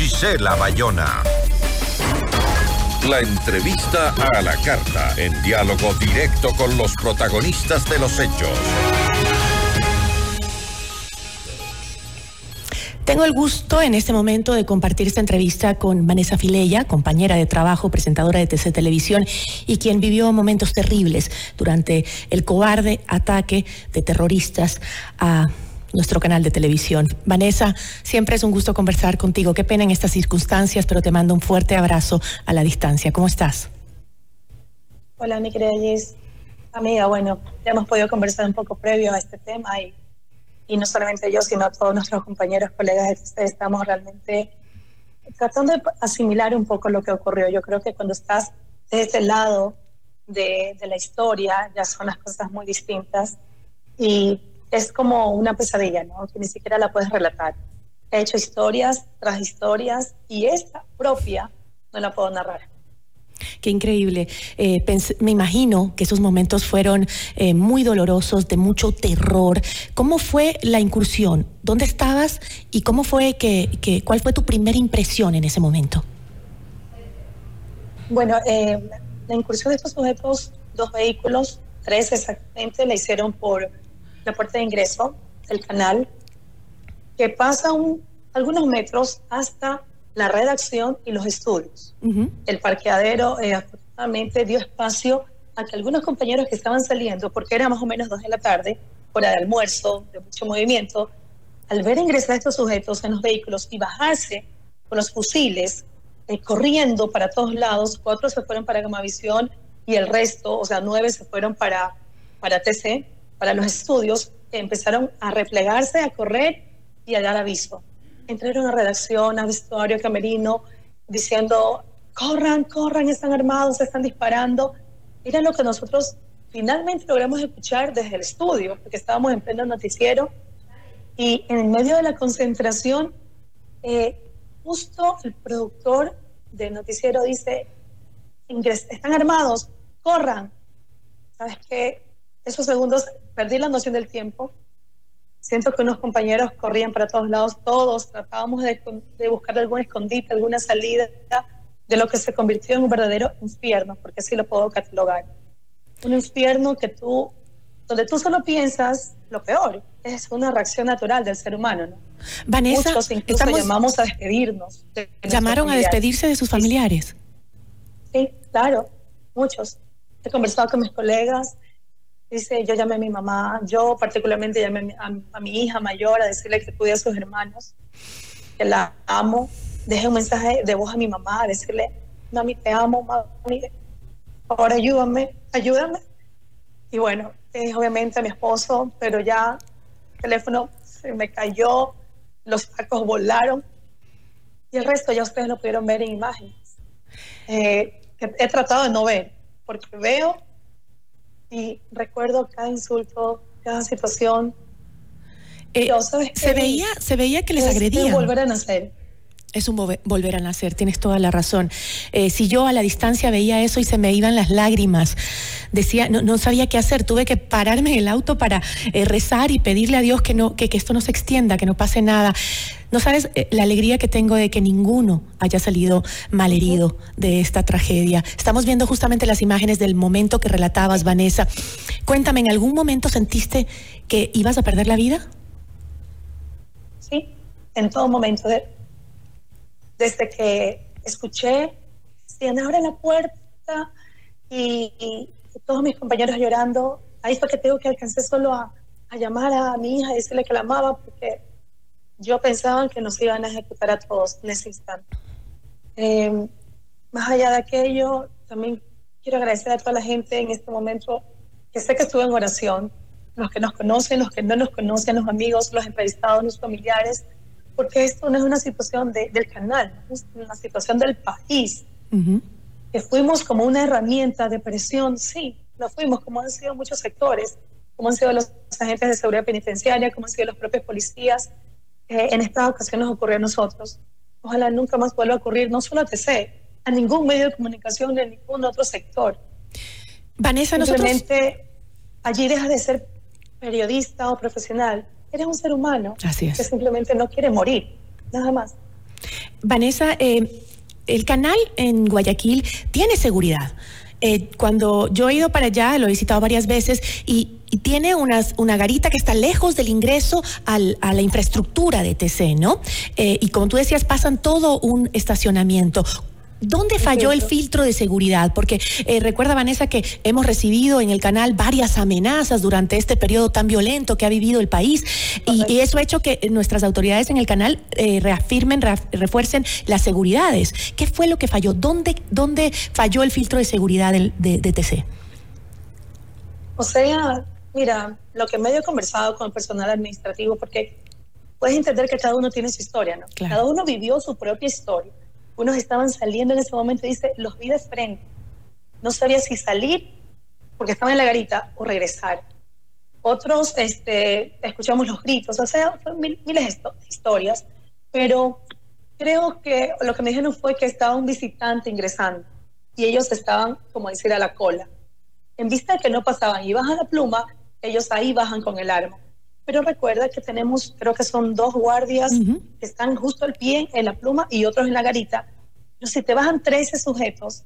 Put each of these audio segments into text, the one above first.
Gisela Bayona. La entrevista a la carta, en diálogo directo con los protagonistas de los hechos. Tengo el gusto en este momento de compartir esta entrevista con Vanessa Fileya, compañera de trabajo, presentadora de TC Televisión y quien vivió momentos terribles durante el cobarde ataque de terroristas a nuestro canal de televisión. Vanessa, siempre es un gusto conversar contigo. Qué pena en estas circunstancias, pero te mando un fuerte abrazo a la distancia. ¿Cómo estás? Hola, mi querida Gis. Amiga, bueno, ya hemos podido conversar un poco previo a este tema y, y no solamente yo, sino todos nuestros compañeros, colegas, estamos realmente tratando de asimilar un poco lo que ocurrió. Yo creo que cuando estás de este lado de, de la historia, ya son las cosas muy distintas. Y es como una pesadilla, ¿no? Que ni siquiera la puedes relatar. He hecho historias tras historias y esta propia no la puedo narrar. Qué increíble. Eh, me imagino que esos momentos fueron eh, muy dolorosos, de mucho terror. ¿Cómo fue la incursión? ¿Dónde estabas y cómo fue que, que cuál fue tu primera impresión en ese momento? Bueno, eh, la incursión de estos sujetos, dos vehículos, tres exactamente, la hicieron por la puerta de ingreso del canal, que pasa un, algunos metros hasta la redacción y los estudios. El parqueadero eh, afortunadamente dio espacio a que algunos compañeros que estaban saliendo, porque era más o menos dos de la tarde, hora de almuerzo, de mucho movimiento, al ver ingresar estos sujetos en los vehículos y bajarse con los fusiles, eh, corriendo para todos lados, cuatro se fueron para Gamavisión y el resto, o sea, nueve se fueron para, para TC, para los estudios, empezaron a replegarse, a correr y a dar aviso. Entraron a redacción, a vestuario, camerino, diciendo, corran, corran, están armados, están disparando. Era lo que nosotros finalmente logramos escuchar desde el estudio, porque estábamos en pleno noticiero y en medio de la concentración, eh, justo el productor del noticiero dice, están armados, corran. ¿Sabes qué? Esos segundos perdí la noción del tiempo. Siento que unos compañeros corrían para todos lados, todos tratábamos de, buscar algún escondite, alguna salida de lo que se convirtió en un verdadero infierno, porque así lo puedo catalogar. Un infierno que tú, donde tú solo piensas lo peor, es una reacción natural del ser humano, ¿no? Vanessa, Muchos incluso llamamos a despedirnos. ¿Llamaron a despedirse de sus familiares? Sí, claro, muchos. He conversado con mis colegas, Dice, yo llamé a mi mamá, yo particularmente llamé a, mi hija mayor a decirle que cuide a sus hermanos, que la amo. Dejé un mensaje de voz a mi mamá a decirle, mami, te amo, mami, ahora ayúdame, ayúdame. Y bueno, obviamente a mi esposo, pero ya el teléfono se me cayó, los sacos volaron y el resto ya ustedes lo pudieron ver en imágenes. Eh, he tratado de no ver, porque veo y recuerdo cada insulto, cada situación. Eh, se, veía, se veía que les agredían. volver a nacer. Es un volver a nacer, tienes toda la razón. Eh, si yo a la distancia veía eso y se me iban las lágrimas, decía, no, no sabía qué hacer, tuve que pararme en el auto para eh, rezar y pedirle a Dios que, no, que, esto no se extienda, que no pase nada. No sabes eh, la alegría que tengo de que ninguno haya salido malherido de esta tragedia. Estamos viendo justamente las imágenes del momento que relatabas, Vanessa. Cuéntame, ¿en algún momento sentiste que ibas a perder la vida? Sí, en todo momento. Desde que escuché, si abre la puerta y, todos mis compañeros llorando, ahí fue que tengo que alcancé solo a, llamar a mi hija y decirle que la amaba porque yo pensaba que nos iban a ejecutar a todos en ese instante. Em, más allá de aquello, también quiero agradecer a toda la gente en este momento que sé que estuve en oración, los que nos conocen, los que no nos conocen, los amigos, los entrevistados, los familiares, porque esto no es una situación del canal, es una situación del país. Que fuimos como una herramienta de presión, sí, lo fuimos, como han sido muchos sectores, como han sido los agentes de seguridad penitenciaria, como han sido los propios policías. Eh, en esta ocasión nos ocurrió a nosotros. Ojalá nunca más vuelva a ocurrir, no solo a TC, a ningún medio de comunicación de ningún otro sector. Vanessa, Simplemente allí deja de ser periodista o profesional eres un ser humano Así es. que simplemente no quiere morir, nada más. Vanessa, eh, el canal en Guayaquil tiene seguridad. Eh, cuando yo he ido para allá, lo he visitado varias veces y, tiene unas, una garita que está lejos del ingreso al, a la infraestructura de TC, ¿no? Eh, y como tú decías, pasan todo un estacionamiento. ¿Dónde falló el filtro de seguridad? Porque eh, recuerda, Vanessa, que hemos recibido en el canal varias amenazas durante este periodo tan violento que ha vivido el país y, eso ha hecho que nuestras autoridades en el canal eh, reafirmen, refuercen las seguridades. ¿Qué fue lo que falló? ¿Dónde, dónde falló el filtro de seguridad de, de, TC? O sea, mira, lo que medio he conversado con el personal administrativo, porque puedes entender que cada uno tiene su historia, ¿no? Cada uno vivió su propia historia unos estaban saliendo en ese momento dice, los vi de frente. No sabía si salir porque estaban en la garita o regresar. Otros este, escuchamos los gritos, o sea, miles de historias, pero creo que lo que me dijeron fue que estaba un visitante ingresando y ellos estaban, como decir, a la cola. En vista de que no pasaban y bajan la pluma, ellos ahí bajan con el arma. Pero recuerda que tenemos, creo que son dos guardias que están justo al pie en la pluma y otros en la garita. Pero si te bajan 13 sujetos,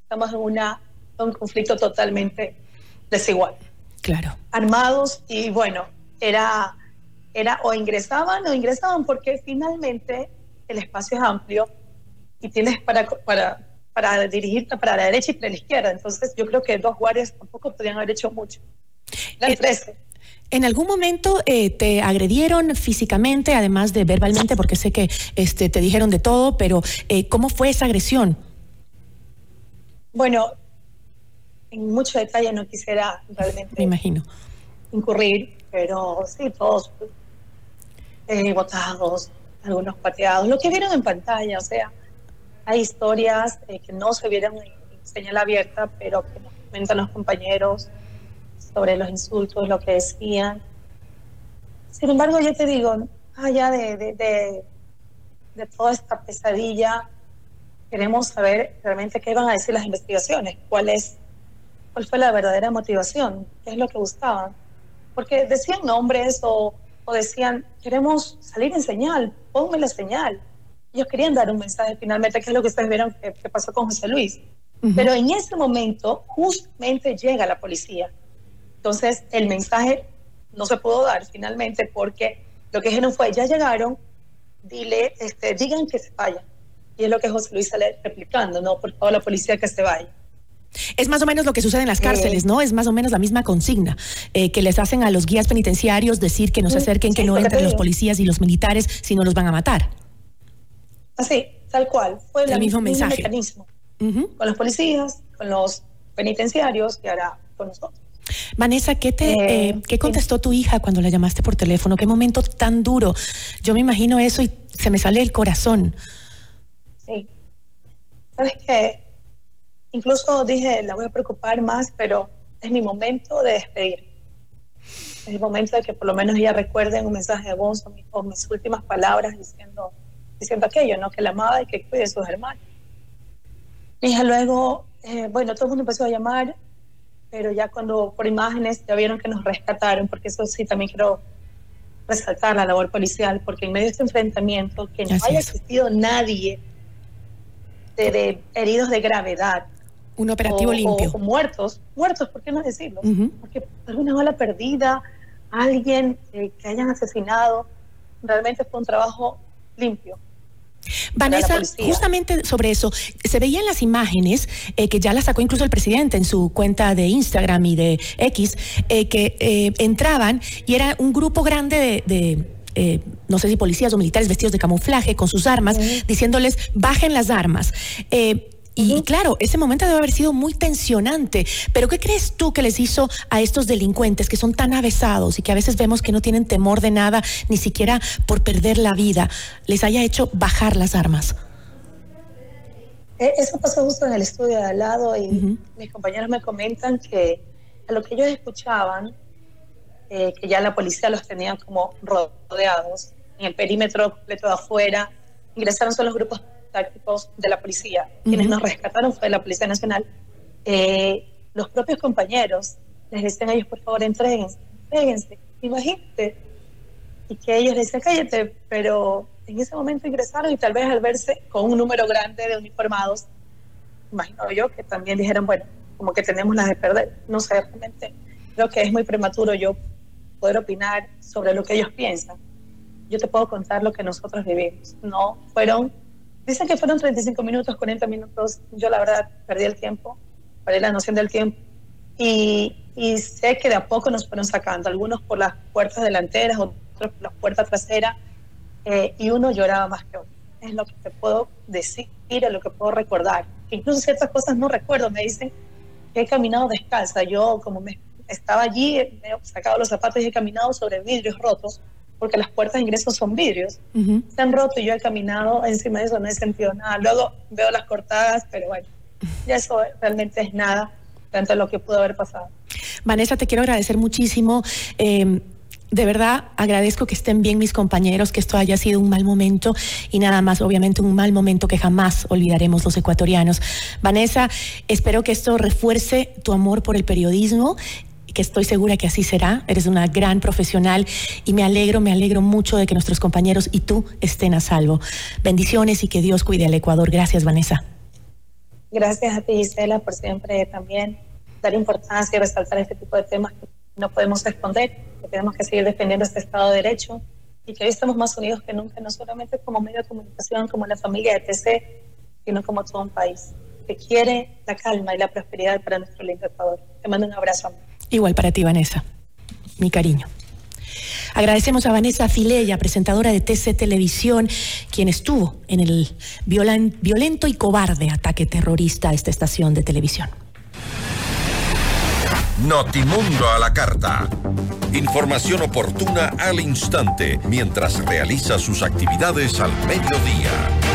estamos en una, un conflicto totalmente desigual. Claro. Armados y bueno, era, era o ingresaban o ingresaban porque finalmente el espacio es amplio y tienes para, para, para dirigirte para la derecha y para la izquierda. Entonces yo creo que dos guardias tampoco podrían haber hecho mucho. Eran 13. ¿En algún momento eh, te agredieron físicamente, además de verbalmente, porque sé que este, te dijeron de todo, pero eh, ¿cómo fue esa agresión? Bueno, en mucho detalle no quisiera realmente Me imagino. incurrir, pero sí, todos eh, botados, algunos pateados, lo que vieron en pantalla, o sea, hay historias que no se vieron en señal abierta, pero que nos comentan los compañeros sobre los insultos, lo que decían. Sin embargo, yo te digo, allá de, de, de, toda esta pesadilla, queremos saber realmente qué van a decir las investigaciones, cuál es, cuál fue la verdadera motivación, qué es lo que buscaban. Porque decían nombres o, o decían, queremos salir en señal, ponme la señal. Ellos querían dar un mensaje finalmente, que es lo que ustedes vieron que, pasó con José Luis. Pero en ese momento, justamente llega la policía entonces, el mensaje no se pudo dar finalmente porque lo que dijeron fue, ya llegaron, dile, este, digan que se vayan. Y es lo que José Luis sale replicando, ¿no? Por favor, la policía que se vaya. Es más o menos lo que sucede en las cárceles, eh, ¿no? Es más o menos la misma consigna eh, que les hacen a los guías penitenciarios decir que no se acerquen, que no entren los policías y los militares, si no los van a matar. Así, tal cual. Fue el mismo mensaje. mecanismo. Con los policías, con los penitenciarios y ahora con nosotros. Vanessa, ¿qué, te, eh, eh, ¿qué contestó tu hija cuando la llamaste por teléfono? ¿Qué momento tan duro? Yo me imagino eso y se me sale el corazón. Sí. ¿Sabes qué? Incluso dije, la voy a preocupar más, pero es mi momento de despedir. Es el momento de que por lo menos ella recuerde un mensaje de voz o, mis últimas palabras diciendo, diciendo aquello, ¿no? Que la amaba y que cuide a sus hermanos. Mi hija luego, eh, bueno, todo el mundo empezó a llamar pero ya cuando por imágenes ya vieron que nos rescataron, porque eso sí también quiero resaltar la labor policial, porque en medio de este enfrentamiento, que no haya existido nadie de, heridos de gravedad. Un operativo limpio. O, muertos, muertos, ¿por qué no decirlo? Porque alguna bala perdida, alguien que hayan asesinado, realmente fue un trabajo limpio. Vanessa, justamente sobre eso, se veían las imágenes eh, que ya las sacó incluso el presidente en su cuenta de Instagram y de X, eh, que eh, entraban y era un grupo grande de, no sé si policías o militares vestidos de camuflaje con sus armas, diciéndoles bajen las armas. Y, claro, ese momento debe haber sido muy tensionante. Pero ¿qué crees tú que les hizo a estos delincuentes que son tan avesados y que a veces vemos que no tienen temor de nada, ni siquiera por perder la vida, les haya hecho bajar las armas? Eh, eso pasó justo en el estudio de al lado y mis compañeros me comentan que a lo que ellos escuchaban, eh, que ya la policía los tenía como rodeados en el perímetro completo de afuera, ingresaron solo los grupos tácticos de la policía. Quienes nos rescataron fue la Policía Nacional. Eh, los propios compañeros les decían a ellos, por favor, entréguense, entréguense, imagínate. Y que ellos decían, cállate, pero en ese momento ingresaron y tal vez al verse con un número grande de uniformados, imagino yo que también dijeron, bueno, como que tenemos las de perder. No sé, realmente creo que es muy prematuro yo poder opinar sobre lo que ellos piensan. Yo te puedo contar lo que nosotros vivimos. No fueron, dicen que fueron 35 minutos, 40 minutos. Yo la verdad perdí el tiempo, perdí la noción del tiempo. Y, y sé que de a poco nos fueron sacando, algunos por las puertas delanteras, otros por las puertas traseras, eh, y uno lloraba más que otro. Es lo que te puedo decir, es lo que puedo recordar. Incluso ciertas cosas no recuerdo, me dicen que he caminado descalza. Yo, como me estaba allí, me he sacado los zapatos y he caminado sobre vidrios rotos, porque las puertas de ingreso son vidrios. Se han roto y yo he caminado encima de eso, no he sentido nada. Luego veo las cortadas, pero bueno, ya eso realmente es nada a lo que pudo haber pasado. Vanessa, te quiero agradecer muchísimo. Eh, de verdad agradezco que estén bien mis compañeros, que esto haya sido un mal momento y nada más, obviamente un mal momento que jamás olvidaremos los ecuatorianos. Vanessa, espero que esto refuerce tu amor por el periodismo que estoy segura que así será. Eres una gran profesional y me alegro, me alegro mucho de que nuestros compañeros y tú estén a salvo. Bendiciones y que Dios cuide al Ecuador. Gracias, Vanessa. Gracias a ti, Gisela, por siempre también dar importancia y resaltar este tipo de temas que no podemos esconder, que tenemos que seguir defendiendo este Estado de Derecho y que hoy estamos más unidos que nunca, no solamente como medio de comunicación, como la familia de TC, sino como todo un país que quiere la calma y la prosperidad para nuestro lindo Ecuador. Te mando un abrazo. Igual para ti, Vanessa. Mi cariño. Agradecemos a Vanessa Filella, presentadora de TC Televisión, quien estuvo en el violento y cobarde ataque terrorista a esta estación de televisión. Notimundo a la carta. Información oportuna al instante mientras realiza sus actividades al mediodía.